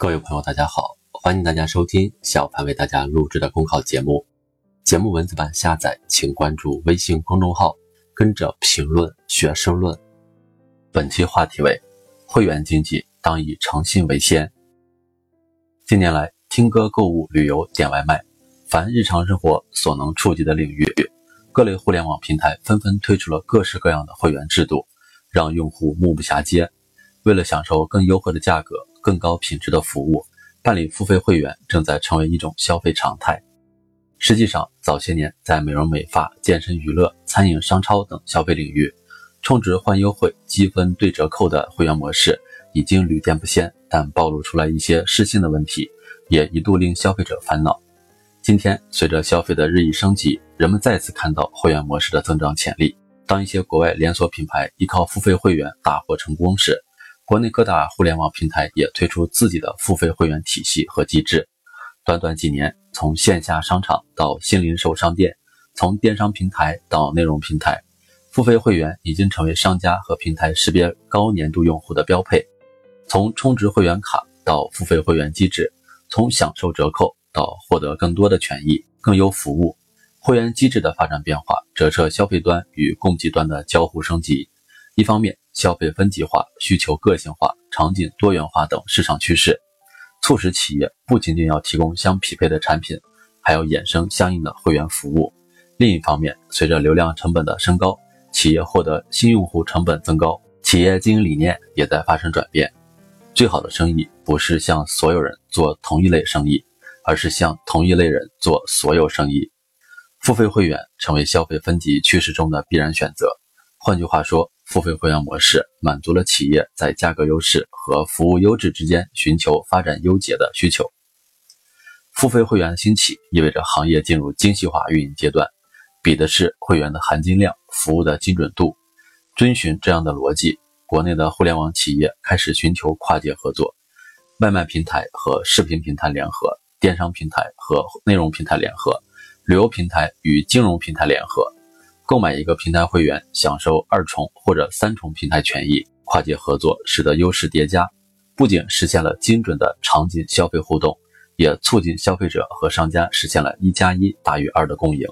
各位朋友，大家好，欢迎大家收听小凡为大家录制的公考节目。节目文字版下载，请关注微信公众号，跟着评论学申论。本期话题为：会员经济当以诚信为先。近年来，听歌、购物、旅游、点外卖，凡日常生活所能触及的领域，各类互联网平台纷纷推出了各式各样的会员制度，让用户目不暇接。为了享受更优惠的价格。更高品质的服务，办理付费会员正在成为一种消费常态。实际上，早些年在美容美发、健身娱乐、餐饮商超等消费领域，充值换优惠、积分对折扣的会员模式已经屡见不鲜，但暴露出来一些失信的问题，也一度令消费者烦恼。今天，随着消费的日益升级，人们再次看到会员模式的增长潜力。当一些国外连锁品牌依靠付费会员大获成功时，国内各大互联网平台也推出自己的付费会员体系和机制。短短几年，从线下商场到新零售商店，从电商平台到内容平台，付费会员已经成为商家和平台识别高年度用户的标配。从充值会员卡到付费会员机制，从享受折扣到获得更多的权益、更优服务，会员机制的发展变化折射消费端与供给端的交互升级。一方面，消费分级化、需求个性化、场景多元化等市场趋势，促使企业不仅仅要提供相匹配的产品，还要衍生相应的会员服务。另一方面，随着流量成本的升高，企业获得新用户成本增高，企业经营理念也在发生转变。最好的生意不是向所有人做同一类生意，而是向同一类人做所有生意。付费会员成为消费分级趋势中的必然选择。换句话说，付费会员模式满足了企业在价格优势和服务优质之间寻求发展优解的需求。付费会员的兴起意味着行业进入精细化运营阶段，比的是会员的含金量、服务的精准度。遵循这样的逻辑，国内的互联网企业开始寻求跨界合作，外卖平台和视频平台联合，电商平台和内容平台联合，旅游平台与金融平台联合。购买一个平台会员，享受二重或者三重平台权益，跨界合作使得优势叠加，不仅实现了精准的场景消费互动，也促进消费者和商家实现了一加一大于二的共赢。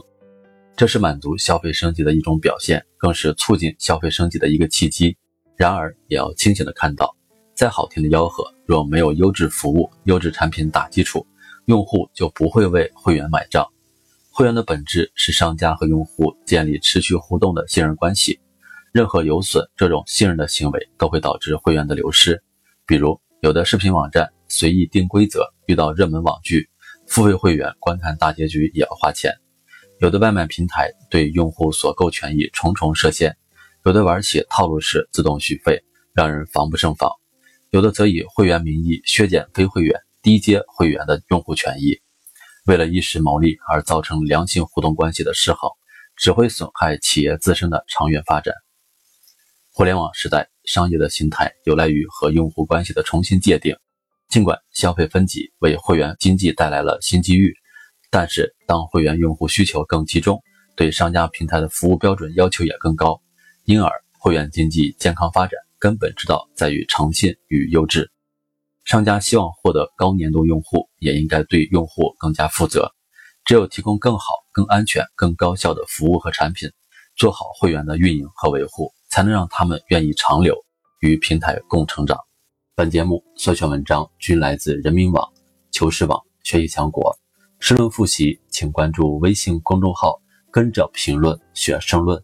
这是满足消费升级的一种表现，更是促进消费升级的一个契机。然而，也要清醒的看到，再好听的吆喝，若没有优质服务、优质产品打基础，用户就不会为会员买账。会员的本质是商家和用户建立持续互动的信任关系，任何有损这种信任的行为都会导致会员的流失。比如，有的视频网站随意定规则，遇到热门网剧，付费会员观看大结局也要花钱；有的外卖平台对用户所购权益重重设限；有的玩起套路式自动续费，让人防不胜防；有的则以会员名义削减非会员、低阶会员的用户权益。为了一时牟利而造成良性互动关系的失衡，只会损害企业自身的长远发展。互联网时代，商业的形态有赖于和用户关系的重新界定。尽管消费分级为会员经济带来了新机遇，但是当会员用户需求更集中，对商家平台的服务标准要求也更高，因而会员经济健康发展根本之道在于诚信与优质。商家希望获得高年度用户，也应该对用户更加负责。只有提供更好、更安全、更高效的服务和产品，做好会员的运营和维护，才能让他们愿意长留，与平台共成长。本节目所选文章均来自人民网、求是网、学习强国。申论复习，请关注微信公众号“跟着评论学申论”。